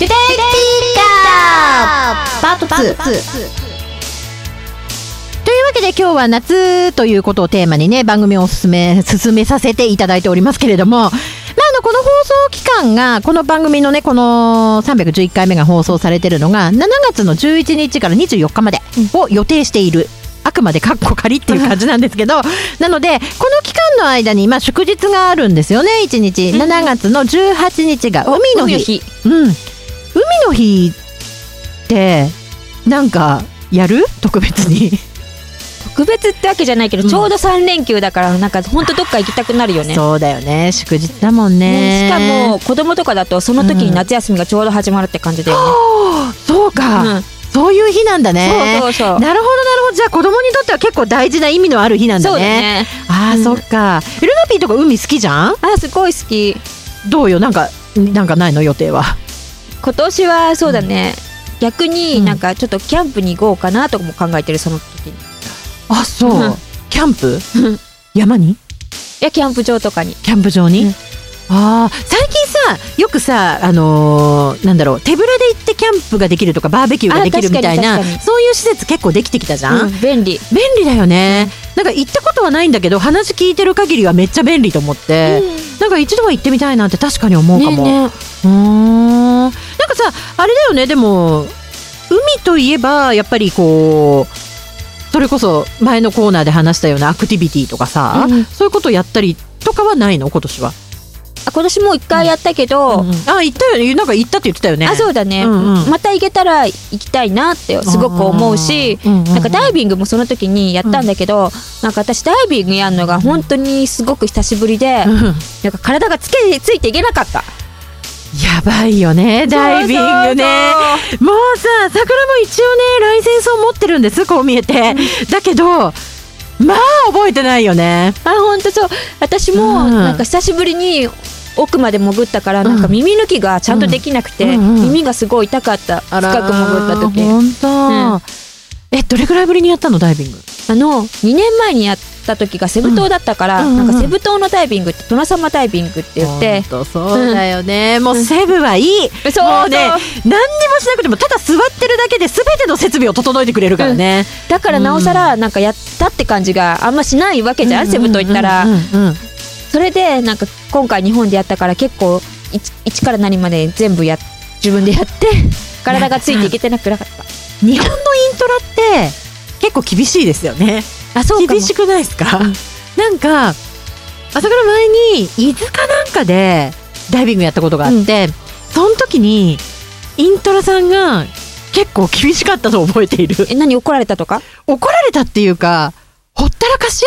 テテテカーパート2というわけで今日は夏ということをテーマにね番組を進め進めさせていただいておりますけれども。まあ、あのこの放送期間がこの番組のねこの311回目が放送されてるのが7月の11日から24日までを予定しているあくまでカッコ仮っていう感じなんですけど なのでこの期間の間に、まあ、祝日があるんですよね1日。7月の18日が海の日。うん、海の日ってなんかやる？特別に。特別ってわけじゃないけど、うん。ちょうど3連休だからなんか本当どっか行きたくなるよね。そうだよね。祝日だもんね。ねしかも子供とかだとその時に夏休みがちょうど始まるって感じだよね、そうか、うん。そういう日なんだね。そうそうそう。なるほどなるほど。じゃあ子供にとっては結構大事な意味のある日なんだね。そうだね。あー、うん。そっか。ルナピーとか海好きじゃん？あすごい好き。どうよ？なんかなんかないの？予定は今年はそうだね、逆うん。になんかちょっとキャンプに行こうかなとかも考えてるその時に。いあそう、うん。キャンプ？うん。山に？やキャンプ場とかに。キャンプ場に、うん。ああ最近さよくさあのーなんだろう手ぶらで行ってキャンプができるとかバーベキューができるみたいなそういう施設結構できてきたじゃん、うん便利。便利だよね。なんか行ったことはないんだけど話聞いてる限りはめっちゃ便利と思って、なんか一度は行ってみたいなって確かに思うかも、ねねうんかさあれだよね。でも海といえばやっぱりこうそれこそ前のコーナーで話したようなアクティビティとかさ、うん。そういうことをやったりとかはないの？今年は、あ今年も一回やったけど、あ行ったよね。なんか行ったって言ってたよね。あそうだね、うんうん。また行けたら行きたいなってすごく思うし、うんうんうんなんかダイビングもその時にやったんだけど、なんか私ダイビングやるのが本当にすごく久しぶりで、うん。なんか体がつけついていけなかったやばいよねダイビングね。もうさ桜も一応ねライセンスを持ってるんですこう見えて。だけどまあ覚えてないよね。あ本当そう。私もうん。なんか久しぶりに奥まで潜ったからなんか耳抜きがちゃんとできなくて、耳がすごい痛かった。深く潜った時。本当、うん。えどれぐらいぶりにやったのダイビング？あの2年前にやった時がセブ島だったから、うんうんうん。なんかセブ島のダイビングってサマダイビングって言って。そうだよね、もうセブはいい、そうね何にもしなくてもただ座ってるだけで全ての設備を整えてくれるからね、だからなおさらなんかやったって感じがあんましないわけじゃん、セブ島行ったら、うんうんうん。うんそれでなんか今回日本でやったから結構一一から何まで全部や自分でやって 体がついていけてなくなかった。日本のイントラって結構厳しいですよねあそう厳しくないですか、うんなんか朝倉前に伊豆かなんかでダイビングやったことがあって、その時にイントラさんが結構厳しかったのを覚えている。え何怒られたとか？怒られたっていうかほったらかし？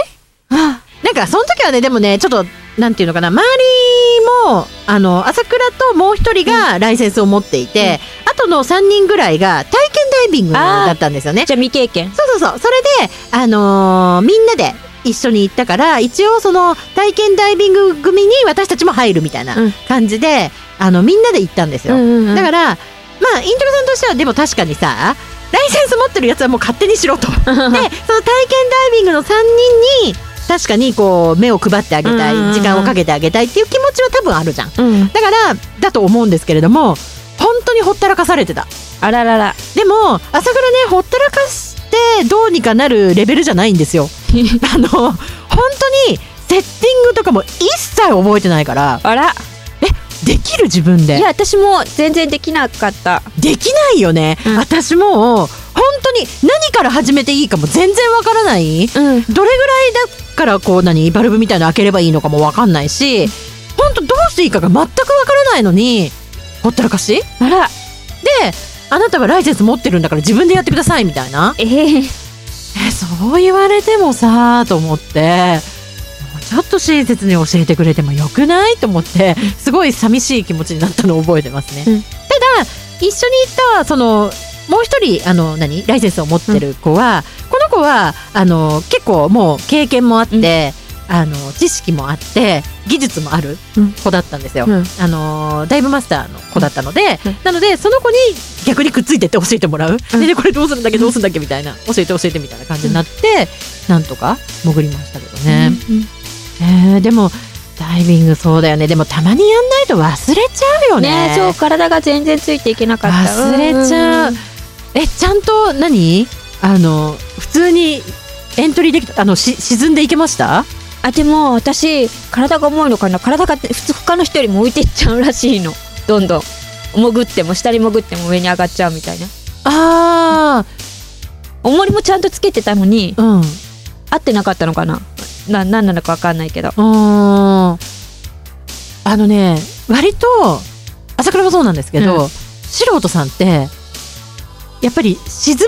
なんかその時はねでもねちょっとなんていうのかな周りもあの朝倉ともう一人がライセンスを持っていて、あとの3人ぐらいが体験ダイビングだったんですよね。じゃあ未経験そうそうそうそれで、あのーみんなで一緒に行ったから一応その体験ダイビング組に私たちも入るみたいなうん感じで、あのみんなで行ったんですよ。うんうんうんだからまあイントロさんとしてはでも確かにさライセンス持ってるやつはもう勝手にしろと。でその体験ダイビングの3人に確かにこう目を配ってあげたい、うんうんうん時間をかけてあげたいっていう気持ちは多分あるじゃん。うんだからだと思うんですけれども本当にほったらかされてた。あららら。でも朝倉ねほったらかしてどうにかなるレベルじゃないんですよ。あの本当にセッティングとかも一切覚えてないから。あら。できる自分で？いや私も全然できなかった。できないよね、うん。私もう本当に何から始めていいかも全然わからない。うん。どれぐらいだからこう何バルブみたいなの開ければいいのかもわかんないし本当どうしていいかが全くわからないのにほったらかし？であら。あなたはライセンス持ってるんだから自分でやってくださいみたいな。えー、えそう言われてもさと思って。ちょっと親切に教えてくれてもよくない？と思って。すごい寂しい気持ちになったのを覚えてますね、うん。ただ一緒に行ったそのもう一人あの何？ライセンスを持ってる子は、この子はあの結構もう経験もあって、あの知識もあって技術もあるうん。子だったんですよ、うん。あのダイブマスターの子だったので、うん。なのでその子に逆にくっついてって教えてもらう、うん。ででこれどうするんだっけどうするんだっけみたいな教えて教えてみたいな感じになって、なんとか潜りましたけどね、えーでもダイビングそうだよね。でもたまにやんないと忘れちゃうよね。ねそう体が全然ついていけなかった。忘れちゃう、んんん。えちゃんと何？あの普通にエントリーできたあのし沈んでいけました？あでも私体が重いのかな？体が普通他の人よりも浮いてっちゃうらしいの。どんどん。潜っても下に潜っても上に上がっちゃうみたいな。あ重りもちゃんとつけてたのにーうん。合ってなかったのかな？な何なのか分かんないけど。うーん。あのね割と朝倉もそうなんですけど、うん。素人さんってやっぱり沈む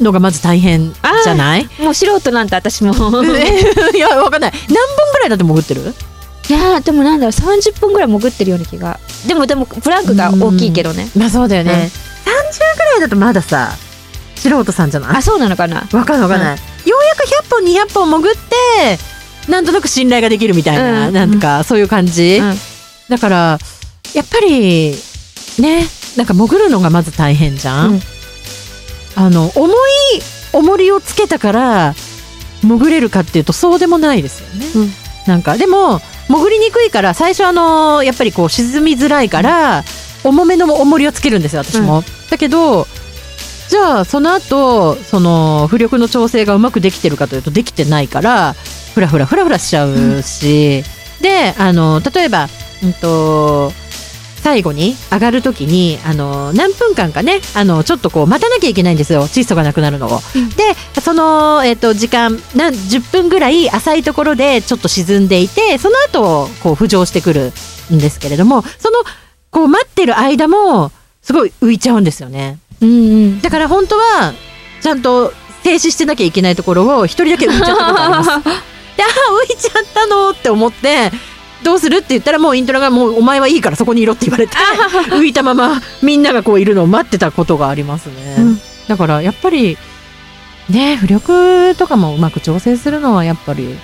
のがまず大変じゃない？もう素人なんて私も。いやわかんない。何本ぐらいだって潜ってる？いやーでもなんだろう30分ぐらい潜ってるような気が。でもでもブランクが大きいけどね。まあそうだよね、うん30ぐらいだとまださ素人さんじゃない？あそうなのかな？わかんないわかんない、ようやく100本200本潜ってなんとなく信頼ができるみたいな、うん。なんかそういう感じ、うん。だからやっぱりねなんか潜るのがまず大変じゃん、うんあの重い重りをつけたから潜れるかっていうとそうでもないですよね、うん。なんかでも潜りにくいから最初あのやっぱりこう沈みづらいから重めの重りをつけるんですよ私も、だけどじゃあその後その浮力の調整がうまくできてるかというとできてないからフラフラフラフラしちゃうし、であの例えば、うん、と最後に上がる時にあの何分間かねあのちょっとこう待たなきゃいけないんですよ窒素がなくなるのを。うんでその、えっと時間なん10分ぐらい浅いところでちょっと沈んでいてその後こう浮上してくるんですけれどもそのこう待ってる間もすごい浮いちゃうんですよね。うんうんだから本当はちゃんと停止してなきゃいけないところを一人だけ浮いちゃったことあります。で、あー浮いちゃったのって思って、どうするって言ったらもうイントラがもうお前はいいからそこにいろって言われて、浮いたままみんながこういるのを待ってたことがありますね。うんだからやっぱり、ね、浮力とかもうまく調整するのはやっぱり、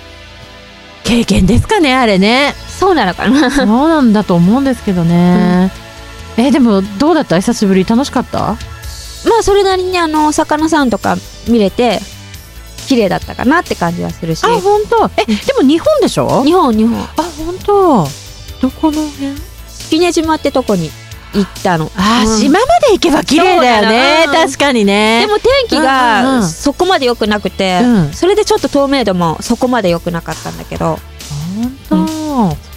経験ですかね、あれね。そうなのかなそうなんだと思うんですけどね。え、でもどうだった？久しぶり？楽しかった？まあそれなりにあのお魚さんとか見れて綺麗だったかなって感じはするし。あ、本当？え、でも日本でしょ？日本日本。あ、本当？どこの辺？式根島ってとこに行ったの。あ、うん。島まで行けば綺麗だよね。そうん。確かにね。でも天気がんそこまで良くなくて、うん。それでちょっと透明度もそこまで良くなかったんだけど。本当？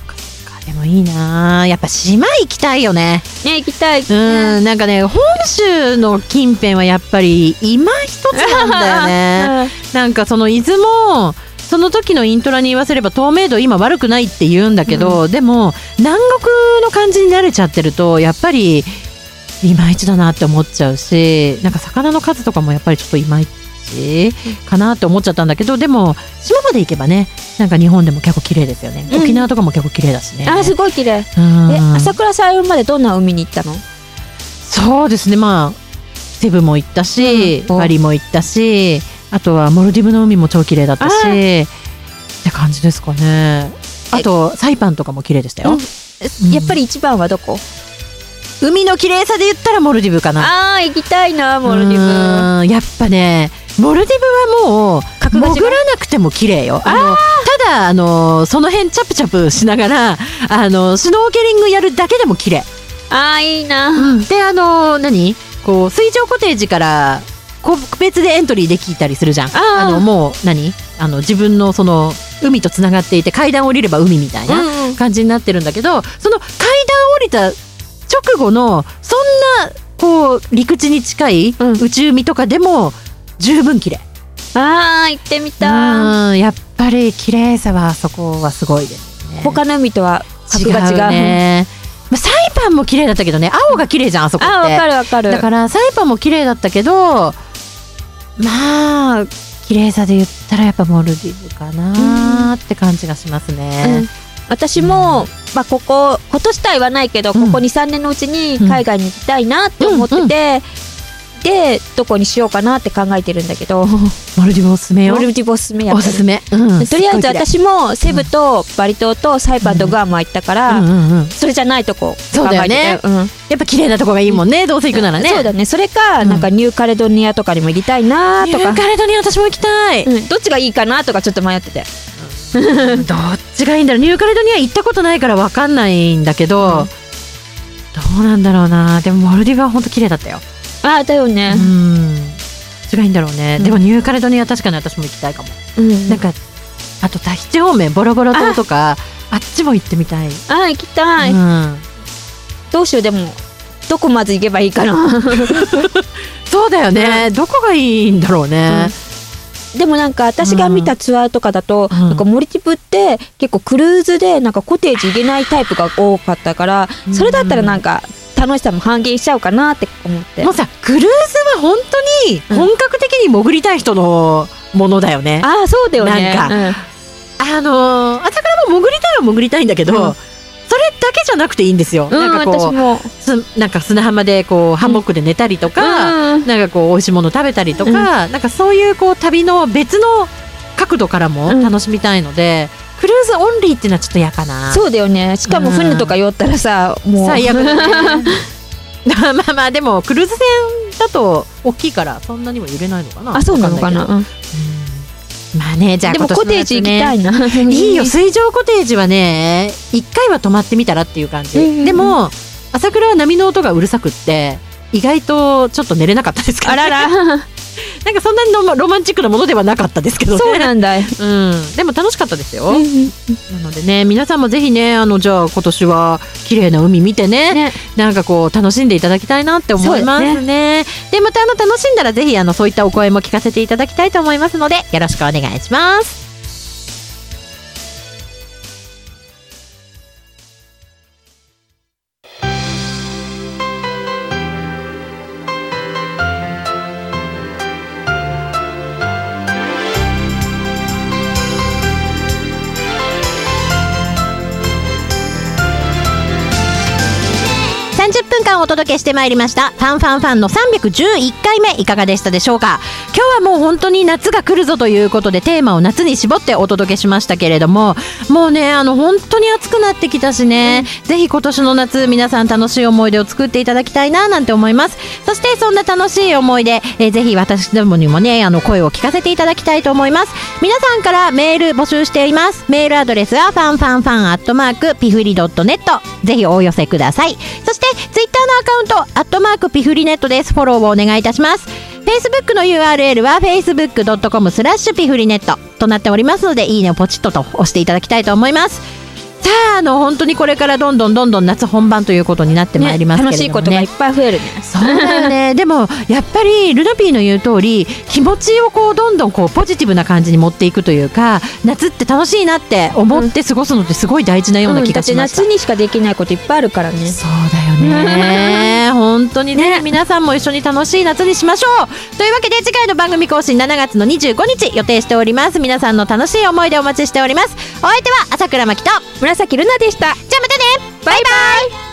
でもいいな。やっぱ島行きたいよね。ね行きたい、うん、なんかね、本州の近辺はやっぱり今一つなんだよね。なんかその伊豆も。その時のイントラに言わせれば透明度今悪くないって言うんだけど、でも南国の感じに慣れちゃってるとやっぱりいまいちだなって思っちゃうしなんか魚の数とかもやっぱりちょっといまいちかなって思っちゃったんだけどでも島まで行けばねなんか日本でも結構綺麗ですよね、うん。沖縄とかも結構綺麗だしね。あすごい綺麗。うん。え朝倉さんまでどんな海に行ったの？そうですね。まあセブも行ったし、うん。おバリも行ったしあとはモルディブの海も超綺麗だったしあって感じですかね。あとサイパンとかも綺麗でしたよ、うん。やっぱり一番はどこ？海の綺麗さで言ったらモルディブかな。あー行きたいなモルディブ。うん。やっぱねモルディブはもう潜らなくても綺麗よ。あのただあのその辺チャプチャプしながらあのシュノーケリングやるだけでも綺麗。あーいいな、であの何？こう水上コテージから個別でエントリーできたりするじゃん。あー。のもう何？あの自分のその海とつながっていて階段降りれば海みたいなうんうん。感じになってるんだけどその階段降りた直後のそんなこう陸地に近いうん。宇宙海とかでも十分綺麗。あー行ってみたい。うんやっぱり綺麗さはそこはすごいですね。他の海とは違格が違う。うね。まあサイパンも綺麗だったけどね。青が綺麗じゃんあそこって。あーわかるわかる。だからサイパンも綺麗だったけどまあ綺麗さで言ったらやっぱモルディブかなって感じがしますうん。ね。私も、まあ、ここ今年とは言わないけど、うん。ここ23年のうちに海外に行きたいなって思ってて、でどこにしようかなって考えてるんだけど。モモルディブおすすめよ。ルディブおすすめやおすすめ。うん。とりあえず私もセブとバリ島とサイパンとグアムは行ったから、うん。それじゃないとこそうだよね。考えててうん。やっぱ綺麗なとこがいいもんね。どうせ行くならね。そうだね。それか、うん。なんかニューカレドニアとかにも行きたいなとか。ニュー、カレドニア私も行きたい。うん、どっちがいいかなとかちょっと迷ってて。どっちがいいんだろう。ニューカレドニア行ったことないから分かんないんだけど、うん。どうなんだろうな。でもモルディブは本当綺麗だったよあだよね。う、ん。どっちがいいんだろうね、うん。でもニューカレドニア確かに私も行きたいかも、うんなんかあとタヒチ方面ボロボロ島とかあ。っちも行ってみたい、あ行きたい、うん、どうしようでもどこまず行けばいいかな。そうだよね、どこがいいんだろうね、でもなんか私が見たツアーとかだと、うん。なんかモリティブって結構クルーズでなんかコテージ入れないタイプが多かったからうん。それだったらなんか楽しさも半減しちゃうかなって思って。もうさクルーズは本当にうん。本格的に潜りたい人のものだよね、ああそうだよね。なんか。うん。あのー朝倉も潜りたいは潜りたいんだけど、うん。それだけじゃなくていいんですよ、うん、なんかこうなんか砂浜でこうハンモックで寝たりとか、うん。なんかこう美味しいもの食べたりとか、うん。なんかそういうこう旅の別の角度からもうん。楽しみたいので、クルオンリーっていうのはちょっと嫌かな。そうだよね。しかも船とか酔ったらさ、もう。最悪だね。まあまあまあでもクルーズ船だと大きいからそんなにも揺れないのかな。あそうなのかな？うん。まあねじゃあでもコテージ行きたいな、いいよ。水上コテージはね一回は泊まってみたらっていう感じ、うんうんうん。でも朝倉は波の音がうるさくって意外とちょっと寝れなかったですけど、あらら なんかそんなにロマロマンチックなものではなかったですけどね。そうなんだ。よ、うん、でも楽しかったですよ、うんなのでね皆さんもぜひねあのじゃあ今年は綺麗な海見てね。ね。なんかこう楽しんでいただきたいなって思いますね。でまたあの楽しんだらぜひあのそういったお声も聞かせていただきたいと思いますのでよろしくお願いします分間お届けしてまいりました。ファンファンファンの311回目いかがでしたでしょうか？今日はもう本当に夏が来るぞということでテーマを夏に絞ってお届けしましたけれどももうねあの本当に暑くなってきたしね、ぜひ今年の夏皆さん楽しい思い出を作っていただきたいななんて思います。そしてそんな楽しい思い出、えーぜひ私どもにもねあの声を聞かせていただきたいと思います。皆さんからメール募集しています。メールアドレスはファンファンファンアットマークピフリドットネットぜひお寄せください。そしてツイッターのアカウントアットマークピフリネットです。フォローをお願いいたします。Facebook の URL は facebook.com スラッシュピフリネットとなっておりますのでいいねをポチッとと押していただきたいと思います。さああの本当にこれからどんどんどんどん夏本番ということになってまいりますけれどもね。楽しいことがいっぱい増えるね。そうだよね。でもやっぱりルナピーの言う通り気持ちをこうどんどんこうポジティブな感じに持っていくというか夏って楽しいなって思って過ごすのってすごい大事なような気がしました、うん。だって夏にしかできないこといっぱいあるからね。そうだよね。本当にね皆さんも一緒に楽しい夏にしましょう。というわけで次回の番組更新7月の25日予定しております。皆さんの楽しい思い出お待ちしております。お相手は朝倉真希と紫ルナでした。じゃあまたね。バイバイ。